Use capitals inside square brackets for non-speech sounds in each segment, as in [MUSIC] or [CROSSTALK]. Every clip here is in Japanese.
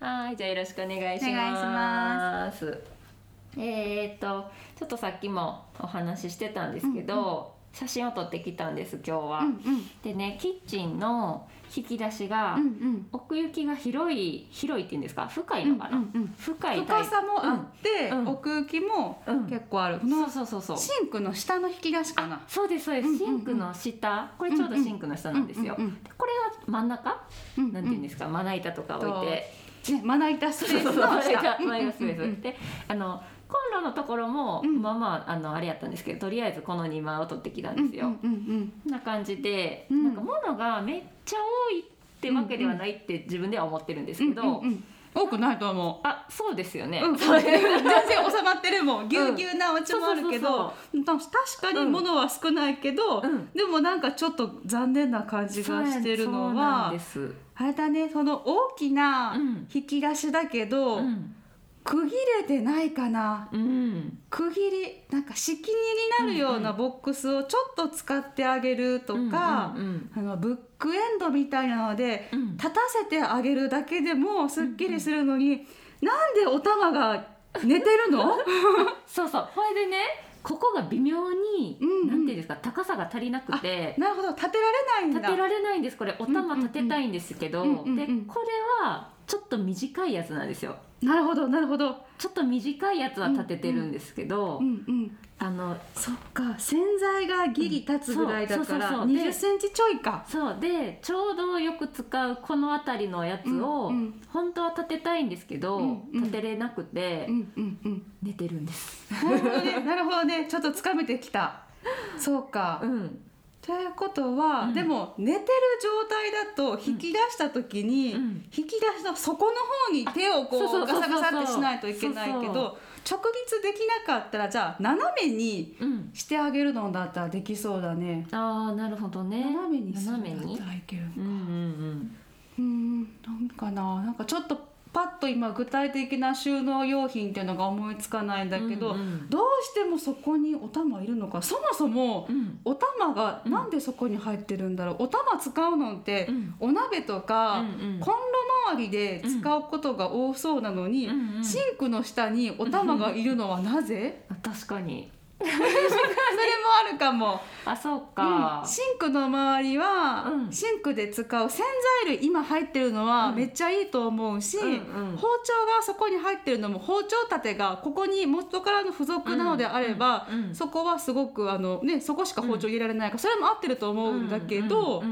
はい、じゃあよろしくお願いします。えーっとちょっとさっきもお話ししてたんですけど、写真を撮ってきたんです今日は。うんうん。でねキッチンの引き出しが、うんうん。奥行きが広い広いっていうんですか？深いのかな、うんうんうん。深い深さもあって、うん。うん。奥行きもうん結構ある、こそうのそうそうそうシンクの下の引き出しかな。そうですそうです、うんうんうん。シンクの下。これちょうどシンクの下なんですよ、うんうんでこれは真ん中、うんうん。なんていうんですか？まな板とか置いて、ね、まな板スペースの下。マイナスペース、であのコンロのところも、うん。まあまああのあれやったんですけどとりあえずこの2枚を取ってきたんですよ、うんうんうんこんな感じで、うん。なんか物がめっちゃ多いってわけではないって自分では思ってるんですけど、うんうんうん多くないと思あそうですよね、う、う。ん、[LAUGHS] 全然収まってるもん。ぎゅうぎゅうなお家もあるけど、確かに物は少ないけど、うん。でもなんかちょっと残念な感じがしてるのはあれだね。その大きなうん。引き出しだけど、うん区切れてないかな。うん。区切りなんか仕切りになるようなボックスをちょっと使ってあげるとか、うんうんあのブックエンドみたいなのでうん。立たせてあげるだけでもすっきりするのに、なんでお玉が寝てるの？[LAUGHS] そうそう。これでねここが微妙に、うんうん。なんていうんですか高さが足りなくて。なるほど。立てられないんだ。立てられないんです。これお玉立てたいんですけど、うんうんうん。でこれはちょっと短いやつなんですよ。なるほどなるほど。ちょっと短いやつは立ててるんですけど、うんうんあのそっか洗剤がギリ立つぐらいだうんからそうそうそう。で20センチちょいか。そう。でちょうどよく使うこの辺りのやつを、うんうん。本当は立てたいんですけど、うんうん。立てれなくて、うんうんうん。寝てるんです。なるほどねなるほどね。ちょっとつかめてきた。そうか、うんということは、うん。でも寝てる状態だと引き出した時に、うん。引き出しの底の方に手をこそうガサガサってしないといけないけど直立できなかったらじゃあ斜めにうん、してあげるのだったらできそうだね。ああなるほどね。斜めにする斜めに？んだったらいけるのかうんうん。うんなんかななんかちょっとパッと今具体的な収納用品っていうのが思いつかないんだけど、うんうん。どうしてもそこにお玉いるのか。そもそもうん。うんお玉がなんでそこに入ってるんだろう、お玉使うのって、うん。お鍋とか、うんうん。コンロ周りで使うことが多そうなのに、うんうん。シンクの下にお玉がいるのはなぜ、あ確かにそれもあるかも、あそうか。うん、シンクの周りは、うん。シンクで使う洗剤類今入ってるのはうん。めっちゃいいと思うし、うんうん。包丁がそこに入ってるのも包丁立てがここに元からの付属なのであれば、うんうんうん。そこはすごくあの、ね、そこしか包丁入れられないから、それも合ってると思うんだけど、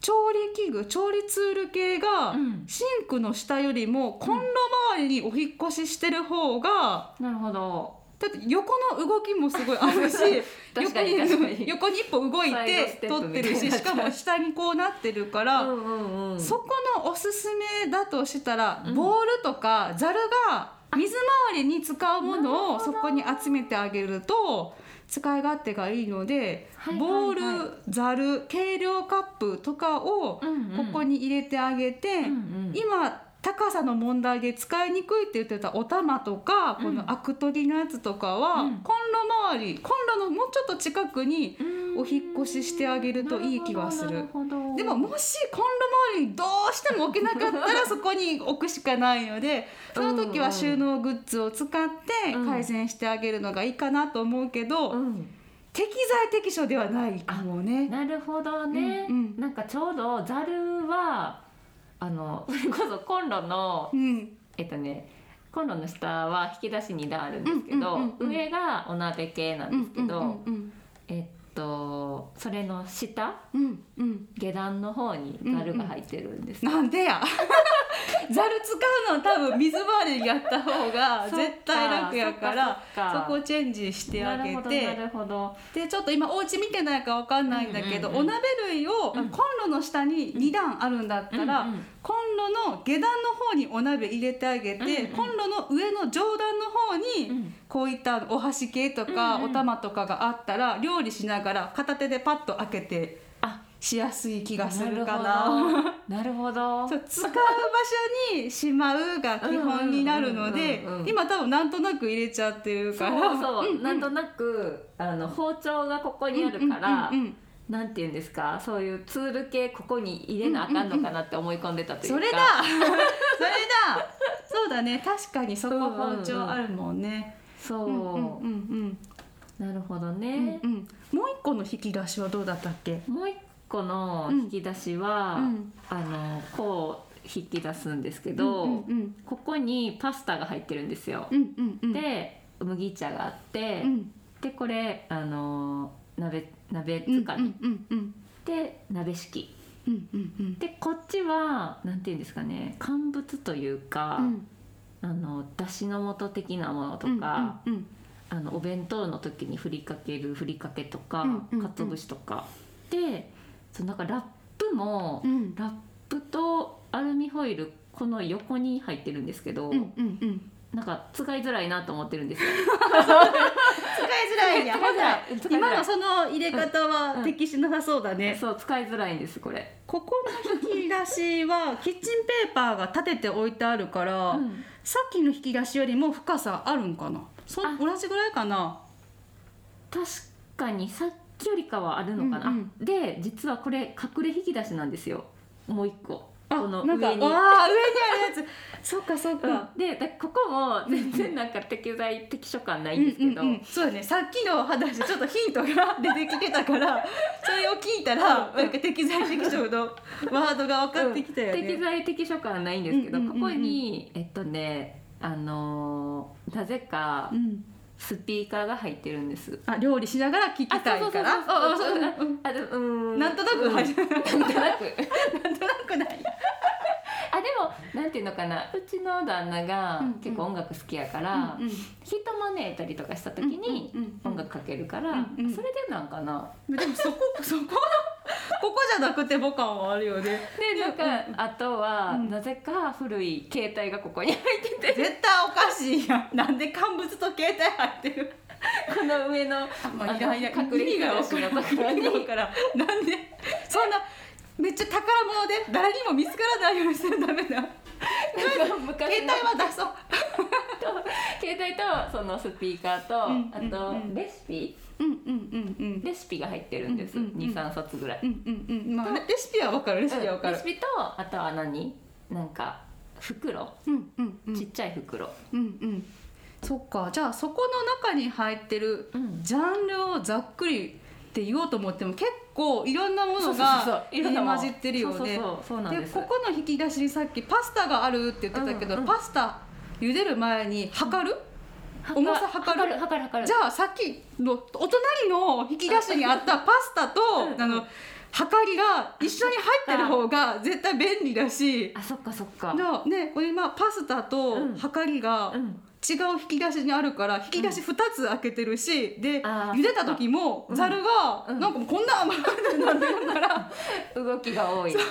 調理器具調理ツール系が、うん。シンクの下よりもコンロ周りにお引っ越ししてる方がなるほどだって横の動きもすごいあるし [LAUGHS] 横に横に一歩動いてテップ取ってるししかも下にこうなってるから、うんそこのおすすめだとしたら、うん。ボールとかざるが水回りに使うものをそこに集めてあげると使い勝手がいいので、はいはいはい。ボールざる計量カップとかをここに入れてあげて、うんうん。今高さの問題で使いにくいって言ってたお玉とか、うん。このアク取りのやつとかは、うん。コンロ周りコンロのもうちょっと近くにうん。お引っ越ししてあげるといい気がする。でももしコンロ周りにどうしても置けなかったら [LAUGHS] そこに置くしかないのでその時は収納グッズを使ってうん。改善してあげるのがいいかなと思うけど、うん。適材適所ではないかもね。なるほどね、うんうん。なんかちょうどざるはあのそれこそコンロのうん。えっとねコンロの下は引き出し2段あるんですけど、上がお鍋系なんですけど、えっとそれの下うんうん。うん下段の方にざるが入ってるんです、なんでや？[LAUGHS] [LAUGHS] ざる使うの多分水回りにやった方が [LAUGHS] 絶対楽やからそこチェンジしてあげて。るほどでちょっと今お家見てないかわかんないんだけど、お鍋類を、うんコンロの下に2段あるんだったら、コンロの下段の方にお鍋入れてあげて、コンロの上の上段の方に、うん。こういったお箸系とか、お玉とかがあったら料理しながら片手でパッと開けてあしやすい気がするかな。なるほど。[LAUGHS] そう使う場所にしまうが基本になるので今多分なんとなく入れちゃってるそうから。そう、んん。なんとなくあの包丁がここにあるから、うんうんうんなんて言うんですか？そういうツール系ここに入れなあかんのかなって思い込んでたというか、それだ。[LAUGHS] それだ。だね。確かにそこ包丁あるもんね。そう、うんうんうん。なるほどうんね、うんうん。もう一個の引き出しはどうだったっけ？もう一個の引き出しは、うん。あのこう引き出すんですけど、うんうんここにパスタが入ってるんですよ。うんうんうん。で麦茶があって、うん。でこれあの鍋鍋うんつかみ、うんうん。で鍋敷うんうんうん。でこっちはなんていうんですかね乾物というか、うん。あのだしの素的なものとか、うんうん。あのお弁当の時にふりかけるふりかけとか、うんうんうん。かつお節とか。でそのなんかラップも、うん。ラップとアルミホイルこの横に入ってるんですけど、うんうんうん。なんか使いづらいなと思ってるんですよ。[LAUGHS] 使いづらい [LAUGHS] んや使いづらい。ほらい今のその入れ方はうん適しなさそうだね、そう使いづらいんですこれ。ここの引き出しはキッチンペーパーが立てて置いてあるから、うん。さっきの引き出しよりも深さあるんかな？そあ。同じぐらいかな？確かにさっきよりかはあるのかな、うんあで実はこれ隠れ引き出しなんですよ。もう一個。あこの上に。わあ上にあるやつ。[LAUGHS] そっかそっか、うん。でだここも全然なんか適材適所感ないんですけど、うんうんうん、そうだね。さっきの話でちょっとヒントが出てきてたから [LAUGHS] それを聞いたらうん。なんか適材適所の [LAUGHS] ワードが分かってきたよね。適材適所感ないんですけど、うんうんうんうん。ここにえっとねあのーなぜかうんスピーカーが入ってるんです。あ料理しながら聞きたいから？ああそうそうそう。あそううん。あでもうーん。なんとなく入る。うん。なんとなく。[LAUGHS] なんとなくない。あでもなんていうのかな。うちの旦那が結構音楽好きやから、うんうん。人招いたりとかした時に音楽かけるから、うんうん。それでなんかな。でもそこそこ？[LAUGHS] ここじゃなくて母感はあるよね。でなんかあとは、うん。なぜか古い携帯がここに入ってて。絶対おかしいやん。なんで乾物と携帯入ってる？この上のまあいらいら隠れ引き出しのところにからん。なんでそんなめっちゃ宝物で誰にも見つからないようにするためだ。[LAUGHS] 携帯のは出そう携帯とそのスピーカーと、うんあとうんうん。レシピ？うんうんうんうん。レシピが入ってるんです、うんうんうん。23冊ぐらい、うんうんうん。まあレシピは分かるレシピは分かる。レシピとあとは何？なんか袋、うんうんうん。ちっちゃい袋、うんうん。そっか。じゃあそこの中に入ってるうん。ジャンルをざっくりって言おうと思っても結構いろんなものが入り混じってるよね。です。ここの引き出しにさっきパスタがあるって言ってたけど、うんうん。パスタ茹でる前に測る、重さ測る。測る測るじゃあさっきのお隣の引き出しにあったパスタとうん。あの測りが一緒に入ってる方が絶対便利だし。あそっかそっか。ねこれ今パスタとうん。測りがうん違う引き出しにあるから引き出し2つ開けてるし、であー茹でた時もうんざるがうん。なんかこんな甘くなってるから、動きが多い。そう。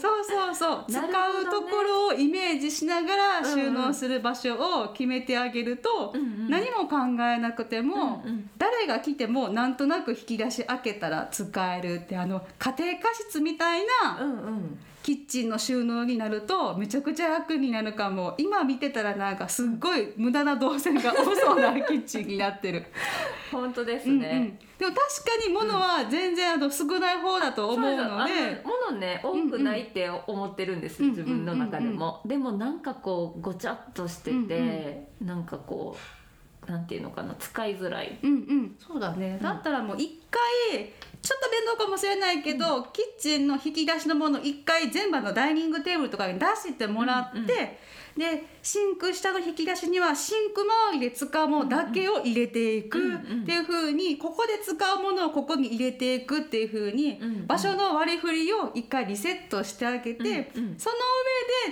そうそう [LAUGHS] ね。うところをイメージしながらうんうん収納する場所を決めてあげると、うんうん。何も考えなくても、うんうん。誰が来てもなんとなく引き出し開けたら使えるってあの家庭科室みたいなうんうんキッチンの収納になるとめちゃくちゃ楽になるかも。今見てたらなんかすっごい無駄な動線が多そうな [LAUGHS] キッチンになってる。本当ですうんうん。ね、でも確かに物は全然あの少ない方だと思うのあで。物ね多くないって思ってるんです、うん自分の中でも、でもなんかこうごちゃっとしてて、なんかこうなんていうのかな使いづらい。うんうん、そうだね、だったらもう一回ちょっと面倒かもしれないけど、キッチンの引き出しのもの一回全部あのダイニングテーブルとかに出してもらって、うんうんでシンク下の引き出しにはシンク周りで使うものだけを入れていくっていう風にここで使うものをここに入れていくっていう風にうんうん場所の割り振りを一回リセットしてあげて、その上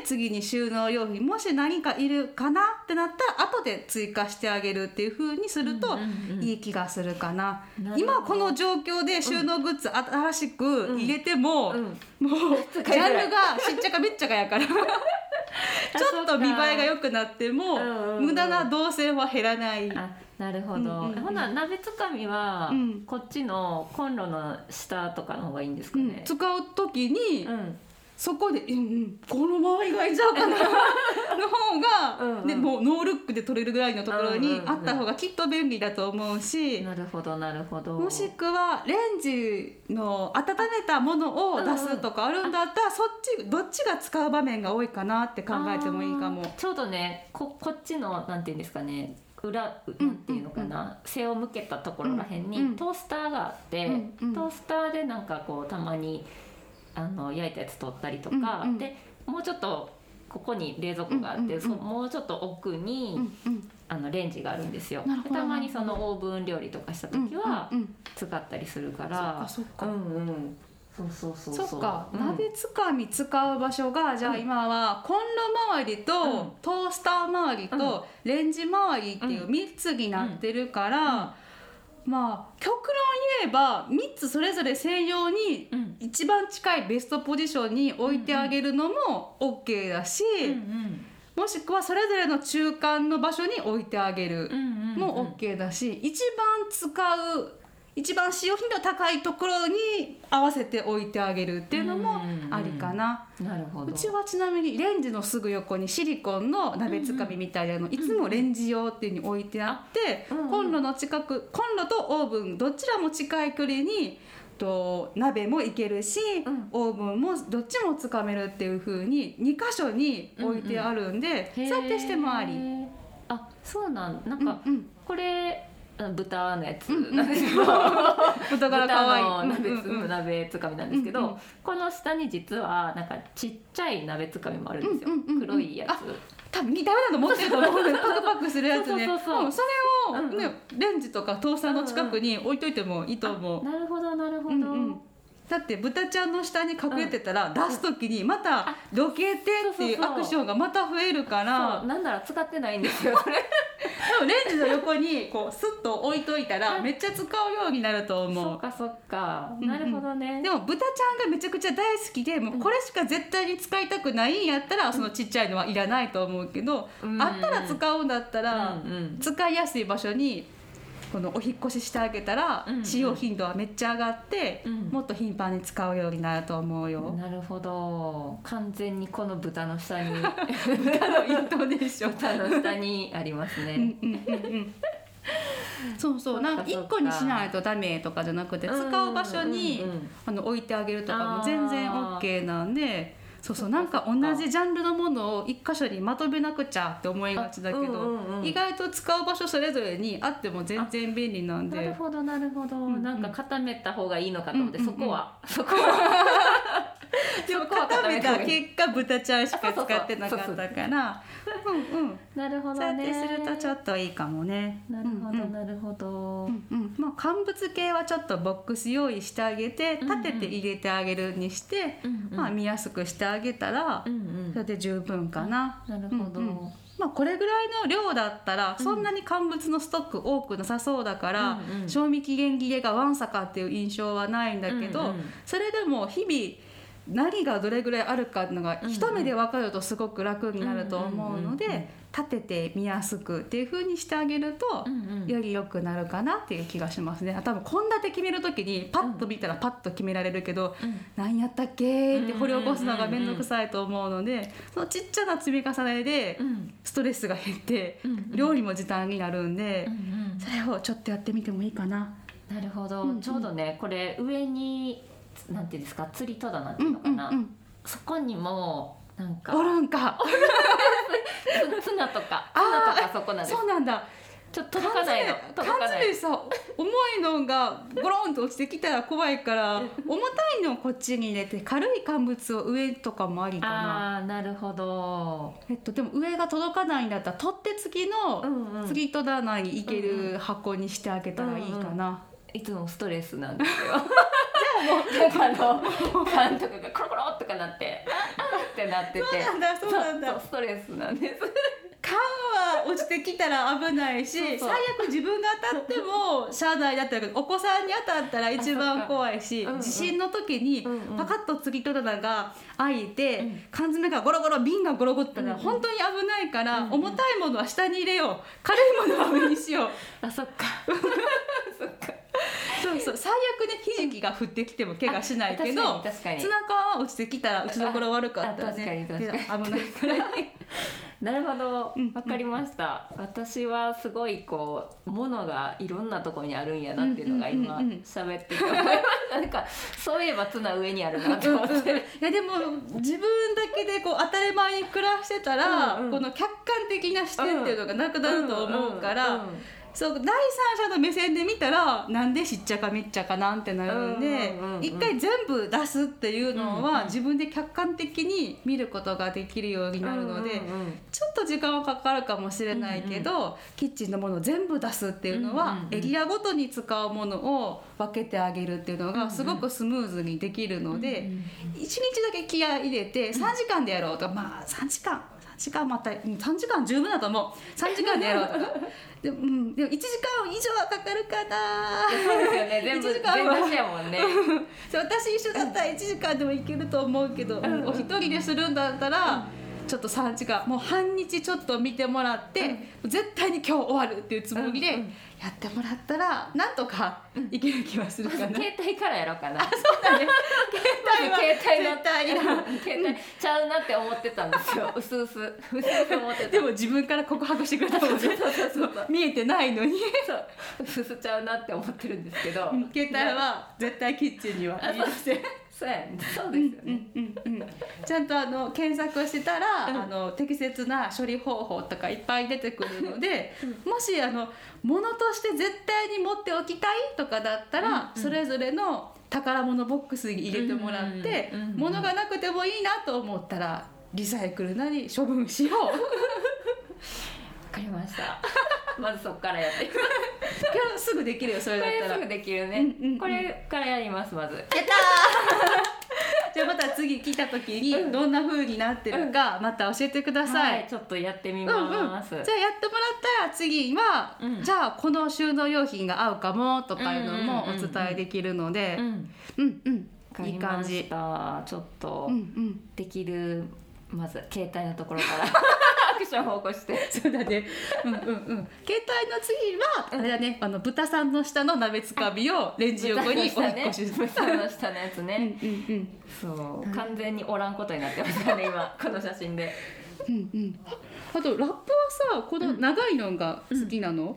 で次に収納用品もし何かいるかなってなったら後で追加してあげるっていう風にするといい気がするかな。今この状況で収納グッズ新しく入れても、うんもう [LAUGHS] ジャンルがしっちゃかめっちゃかやから [LAUGHS] ちょっと見栄えが良くなってもうんうんうん。無駄な動線は減らない。あなるほど、うんうんうん。ほな鍋つかみは、うん。こっちのコンロの下とかの方がいいんですかうん。ね、使う時に、うんそこで、うんうん、この周りがいちゃうかなる方が、うんうん。ね、もうノールックで撮れるぐらいのところにうんうんうんあった方がきっと便利だと思うし、なるほどなるほど。もしくはレンジの温めたものを出すとかあるんだったら、そっちどっちが使う場面が多いかなって考えてもいいかも。あ。ーちょうどね。ここっちのなんていうんですかね。裏ううんなんていうのかな、背を向けたところらへんに、うん。トースターがあって、うんうん。トースターでなんかこうたまにあの焼いたやつ取ったりとか、うんうん。でもうちょっとここに冷蔵庫があって、うんうんもうちょっと奥に、うんうん。あのレンジがあるんですよ。なるほどでたまにそのオーブン料理とかした時は使ったりするから、そっかそっか。うんうん。そうそうそうそう。そっか、うん。鍋つかみ使う場所がじゃあ今はコンロ周りと、うん。トースター周りと、レンジ周りっていう3つになってるから、まあ極論言えば3つそれぞれ専用にうん。一番近いベストポジションに置いてあげるのも OK だし、うんもしくはそれぞれの中間の場所に置いてあげるうんうんうんうん。も OK だし、一番使う一番使用頻度高いところに合わせて置いてあげるっていうのもありかな。なるほど。うちはちなみにレンジのすぐ横にシリコンの鍋つかみみたいなのいつもレンジ用っていうのに置いてあってうん。うんコンロの近くコンロとオーブンどちらも近い距離にと鍋もいけるし、うん。オーブンもどっちもつかめるっていう風に2箇所に置いてあるんで、そうやってしてもあり。あそうなんなんか、うんうん。これあ豚のやつうんうん。なんですけど、[LAUGHS] 豚柄可愛い。豚の鍋,、うんうんうん鍋つかみなんですけど、うんうんこの下に実はなんかちっちゃい鍋つかみもあるんですよ、うんうんうんうん。黒いやつ。多分似たようなの持ってると思うね [LAUGHS] パクパクするやつね。そうそうそれを、ねうんレンジとかトースターの近くに置いといてもいいと思う、なるほどなるほど、うんうんだって豚ちゃんの下に隠れてたら、出す時にまたどけてっていうアクションがまた増えるからそうなんなら使ってないんですよそれ。でもレンジの横にこうスッと置いといたらめっちゃ使うようになると思そうっかそっか、うんうん。なるほどね。でも豚ちゃんがめちゃくちゃ大好きでもうこれしか絶対に使いたくないんやったらそのちっちゃいのはいらないと思うけど、うん。あったら使うんだったら、うんうん。使いやすい場所にこのお引っ越ししてあげたら、うんうん。使用頻度はめっちゃ上がって、うん。もっと頻繁に使うようになると思うよ。なるほど。完全にこの豚の下に。豚のイントネーション。豚の下にありますうんね、うんうんうん。そうそう。なんか一個にしないとダメとかじゃなくて使う場所に、うんうんうん。あの置いてあげるとかも全然 OK なんでそうそうなんか同じジャンルのものを一箇所にまとめなくちゃって思いがちだけど、あうんうんうん意外と使う場所それぞれにあっても全然便利なんで。なるほどなるほど、んうん。なんか固めた方がいいのかと思って、うんうんうん。そこは。[LAUGHS] そこは [LAUGHS] 固めた固めた。結果豚ちゃんしか使ってなかったから。うんうん。なるほそうやっどねてするとちょっといいかもね。なるほど、うんうん。なるほど、うんうん、まあ乾物系はちょっとボックス用意してあげてうんうん。立てて入れてあげるにして、うんうん。まあ見やすくしてあげたら、うんうん。それで十分かな。なるほど、うんうん。まあこれぐらいの量だったらそんなに乾物のストック多くなさそうだから、うんうん。賞味期限切れがわんさかっていう印象はないんだけど、うんうん。それでも日々何がどれぐらいあるかっていうのが一目で分かるとすごく楽になると思うので立てて見やすくっていう風にしてあげると、より良くなるかなっていう気がしますね。多分献立決める時にパッと見たらパッと決められるけど、うん。何やったっけって掘り起こすのが面倒くさいと思うので、そのちっちゃな積み重ねでうん。ストレスが減って、料理も時短になるんで、それをちょっとやってみてもいいかな。なるほど、うんうん。ちょうどねこれ上になんていうんですか釣り戸棚ってういうんのかな、うんうん。そこにもなんかおるんか。つ [LAUGHS] ツナとかツナとかそこなんですそうなんだ。ちょっと届かないの缶届かない詰さ重いのがゴロンと落ちてきたら怖いから重たいのをこっちに入れて軽い乾物を上とかもありかな。ああなるほどえっとでも上が届かないんだったら取っ手付きのうんうん釣り戸棚に行ける箱にしてあげたらいいかな。いつもストレスなんですよじ [LAUGHS] なんかあの。缶とかがコロコロとかなって。ああってなってて。そうなんだそうなんだ。ストレスなんです。缶は落ちてきたら危ないし最悪自分が当たっても車内だったらお子さんに当たったら一番怖いし地震の時にパカッと釣り戸棚が開いて、うん。缶詰がゴロゴロ瓶がゴロゴロってなら本当に危ないから、うんうん。重たいものは下に入れよう。軽いものは上にしよう。[LAUGHS] あそっか [LAUGHS] そうそう最悪ねひじきが降ってきても怪我しないけど確かにツナ缶は落ちてきたら打ちどころ悪かったらねあ確かに確かに。危ないから [LAUGHS] なるほど。うんわかりました、私はすごいこう物がいろんなところにあるんやなっていうのが今うんうんうんうん。喋ってて思いました。なんかそういえばツナ上にあるなと思って。いやでも自分だけでこう当たり前に暮らしてたら、うんうん。この客観的な視点っていうのがなくなると思うから、うんうんそう第三者の目線で見たらなんでしっちゃかめっちゃかなんてなるんで、一回全部出すっていうのうんうん。は自分で客観的に見ることができるようになるので、うんうんうん。ちょっと時間はかかるかもしれないけど、キッチンのものを全部出すっていうのは、うんうんうん。エリアごとに使うものを分けてあげるっていうのがすごくスムーズにできるので、うんうん1日だけ気合い入れて3時間でやろうとか、まあ3時間。3時間またうん3時間十分だと思う。3時間でやろうとか。で,、うん、でも1時間以上はかかるかな。そうですよね。全部1時間は。全出しやもんね。[LAUGHS] 私一緒だったら1時間でもいけると思うけど、んうんお一人でするんだったら、ちょっと3時間もう半日ちょっと見てもらって、絶対に今日終わるっていうつもりでうんうんやってもらったらなんとかいける気はするかな。携帯からやろうかな。そうだね。[LAUGHS] 携帯は。携帯の携帯。ちゃうなって思ってたんですよ。うすうすうすうす思ってた。でも自分から告白してくれたもんね。そうそうそうそう見えてないのに。そう。うすうすちゃうなって思ってるんですけど。携帯は絶対キッチンには入れません [LAUGHS] そうですよね、うんうんうんちゃんとあの検索したら、うん。あの適切な処理方法とかいっぱい出てくるので、[LAUGHS] もしあの物として絶対に持っておきたいとかだったら、うんうん。それぞれの宝物ボックスに入れてもらって、うんうんうん物がなくてもいいなと思ったらリサイクルなり処分しよう。わ [LAUGHS] かりました。[LAUGHS] まずそこからやって。今日すぐできるよそれこだったら。れすぐできるね、うんうんうん。これからやりますまず。やったー。[LAUGHS] じゃあまた次来た時うん。にどんな風になってるかまた教えてください、はいちょっとやってみうんうん、ます、じゃあやってもらったら次は、うん。じゃあこの収納用品が合うかもとかいうのもお伝えできるので。うん。うんいい感じ。たちょっとうんうん。できるまず携帯のところから。ア [LAUGHS] クションを起こしてそうだね。うんうんうん。携帯の次はあれだね。あの豚さんの下の鍋つかみをレンジ横にお引っ越し豚の下のやつうんね、うん。そう。完全におらんことになってますよね今。この写真で。うんうん。うんあとラップはさこの長いのが好きなの、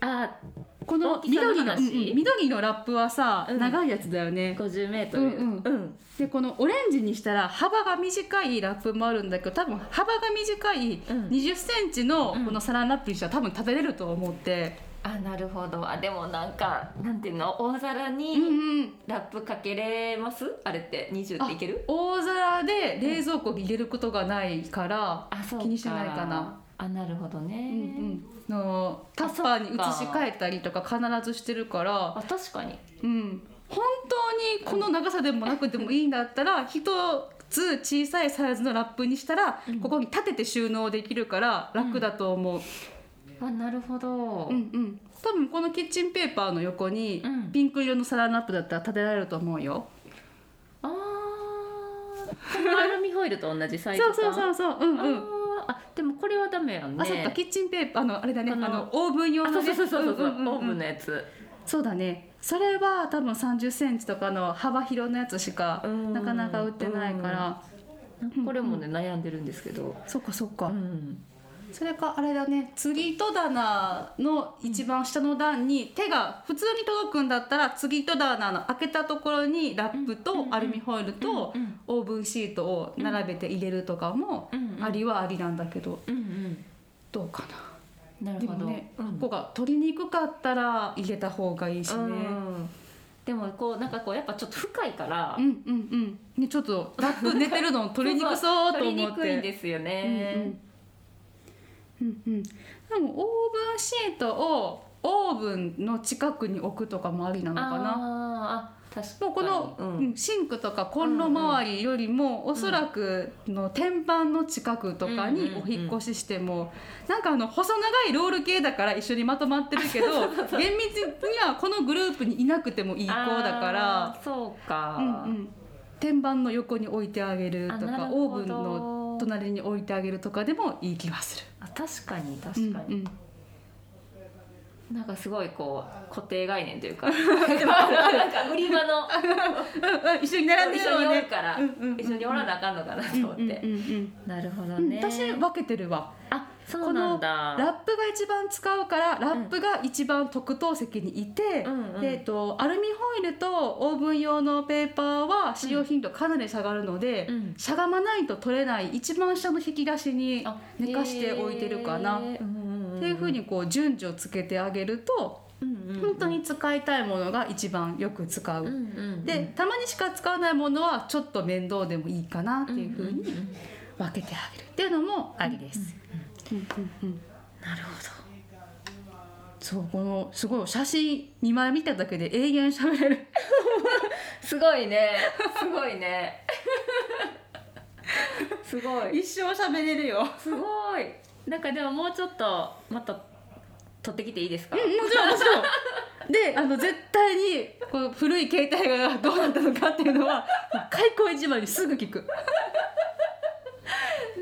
あこの大きさの緑の、話？うんうん緑のラップはさ、うん。長いやつだよね。50メートル。うんうん。でこのオレンジにしたら幅が短いラップもあるんだけど多分幅が短いうん。2 0センチのうん。このサランラップにしたら多分食べれると思って、あなるほど。あでもなんかなんていうの？大皿うんにうん、ラップかけれます？あれって20っていける？大皿で冷蔵庫に入れることがないから、気にしないかな。あなるほどね、うんうん、のタッパーに移し替えたりとか必ずしてるから、あ確かに。うん、本当にこの長さでもなくてもいいんだったら一つ小さいサイズのラップにしたら、うん。ここに立てて収納できるから楽だと思う。あなるほど、うんうん、多分このキッチンペーパーの横にうん。ピンク色のサランラップだったら立てられると思うよ。あー。このアルミホイルと同じサイズ [LAUGHS] そう感そうそうそう、うんうん。あでもこれはダメやんねあ、そっか、キッチンペーパー、あの、あれだね、あこののオーブン用あのね。そうそうそうそう,、んんんんオーブンのやつそうだね。それは多分30センチとかの幅広のやつしかうんなかなか売ってないから。これもね悩んでるんですけど、そっかそっか。うん、それかあれだね継ぎ戸棚の一番下の段に手が普通に届くんだったら継ぎ戸棚の開けたところにラップとアルミホイルとオーブンシートを並べて入れるとかもありはありなんだけどうんどうかな。なるほど。ねうん。ここが取りにくかったら入れた方がいいしね。うん。でもこうなんかこうやっぱちょっと深いから、うんうんうん。ねちょっとラップ寝てるの取りにくそうと思って。[LAUGHS] 取りにくいんですよね、うんうんうんうん、でもオーブンシートをオーブンの近くに置くとかもありなのかな。あーあ確かに。もうこの、うん。うんシンクとかコンロ周りよりも、おそらくの天板の近くとかにお引っ越ししても、なんかあの細長いロール系だから一緒にまとまってるけど厳密にはこのグループにいなくてもいい子だからそうか、うんうん、天板の横に置いてあげるとかオーブンの隣に置いてあげるとかでもいい気がする。あ確かに確かに、うんうん。なんかすごいこう固定概念というか。[LAUGHS] なんか売り場の [LAUGHS] 一緒に並んで一緒にるのねおるから、うんうんうん一緒におらなあかんのかなと思って、うんうんうんなるほどうんね、私分けてるわ。あそうなんだ。ラップが一番使うからラップが一番特等席にいて、うんえっと、アルミホイルとオーブン用のペーパーは使用頻度かなり下がるので、うん。しゃがまないと取れない一番下の引き出しにあ寝かしておいてるかな。っていうふうにこう順序をつけてあげると本当に使いたいものが一番よく使う。でたまにしか使わないものはちょっと面倒でもいいかなっていうふうに分けてあげるっていうのもありです。うんうんうんなるほそうこのすごい写真2枚見ただけで永遠喋れる。ど [LAUGHS] すごいね。すごいね。すごい。一生喋れるよ。もすごい。なんかでももうちょっとまた取ってきていいですか、ちろんもちろん。で [LAUGHS] あの絶対にこの古い携帯がどうなったのかっていうのは開口一番にすぐ聞く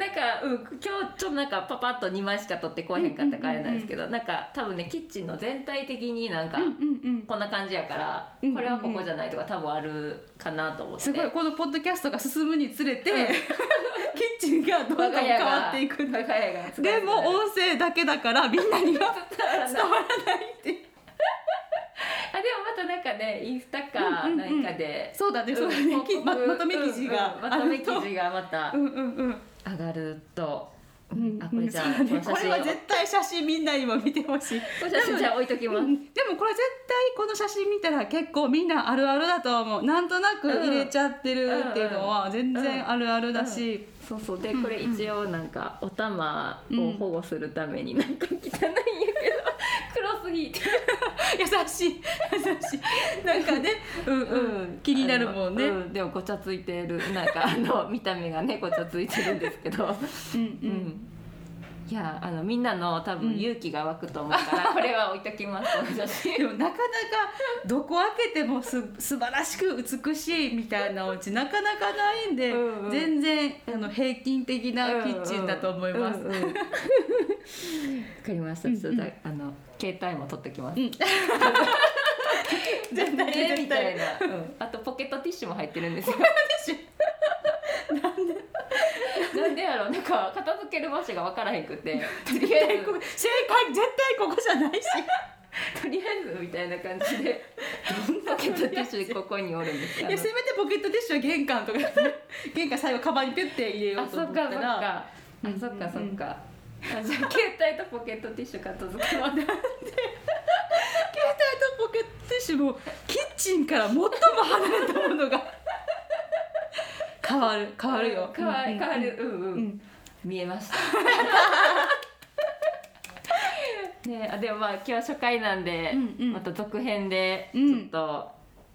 なんか、うん、今日ちょっとなんかパパッと2枚しか取ってこえへんかったからあれなんですけど、なんか多分ねキッチンの全体的になんか、うんうんうん。こんな感じやから、うんこれはここじゃないとか多分あるかなと思って。すごいこのポッドキャストが進むにつれて、[LAUGHS] キッチンがどんどん変わっていく。んだでも音声だけだからみんなには伝わらない伝わらないっていう。[LAUGHS] あでもまたなんかねインスタかうんうんうん。何かで、そうだねそうだね、ままとめ記事がうんうんまとめ記事がまた。うんうんうん上がると、うん。あこれじゃこれは絶対写真みんなにも見てほしい。写真じゃあ置いときます、うん。でもこれ絶対この写真見たら結構みんなあるあるだと思う。なんとなく入れちゃってるっていうのは全然あるあるだし、そうそう。でうん。これ一応なんかお玉を保護するためになんか汚いんやけど黒すぎて。[LAUGHS] 優しい。優しい。なんかね。うんうん、気になるもんね、うん。でもごちゃついてるなんかあの見た目がねごちゃついてるんですけど。うんううん。んいやあのみんなの多分勇気が湧くと思うから、[LAUGHS] これは置いときますでもなかなかどこ開けてもす素晴らしく美しいみたいなお家なかなかないんで、うんうん。全然あの平均的なキッチンだと思います。わかりました。ちょっとあの携帯も取ってきます。うん。[LAUGHS] 絶対みたいな、うん。あとポケットティッシュも入ってるんですよ。[LAUGHS] なんで？なんでやろうなんか片付ける場所が分からへんくて。とりあえず。正解絶対ここじゃないし。とりあえずみたいな感じで。ポケットティッシュここにおるんですよいやせめてポケットティッシュは玄関とか玄関最後カバンにピュッて入れようとあそっ思ったら。かそっか。あうんそっかそっかあじゃあ携帯とポケットティッシュ片付けます携帯とポケットティッシュもキッチンから最も離れたものが。変わる変わるよ。変わる変わる。うんうん、うん。見えました。[LAUGHS] ねあでもまあ今日は初回なんで、うんうん。また続編でちうん。ょっと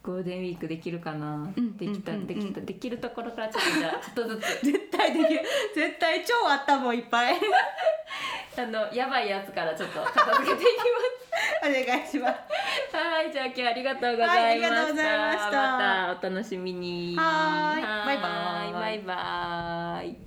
ゴールデンウィークできるかな、うんできた、うんできたできるところからちょっとじゃあ [LAUGHS] ちょっとずつ。絶対できる。絶対超あったもんいっぱい。[LAUGHS] あのやばいやつからちょっと片付けていき [LAUGHS] お願いします。ますはいじゃあ今日はありがとうございました、はいありがとうございました。またお楽しみに。はーい。バイバーイ。バイバーイ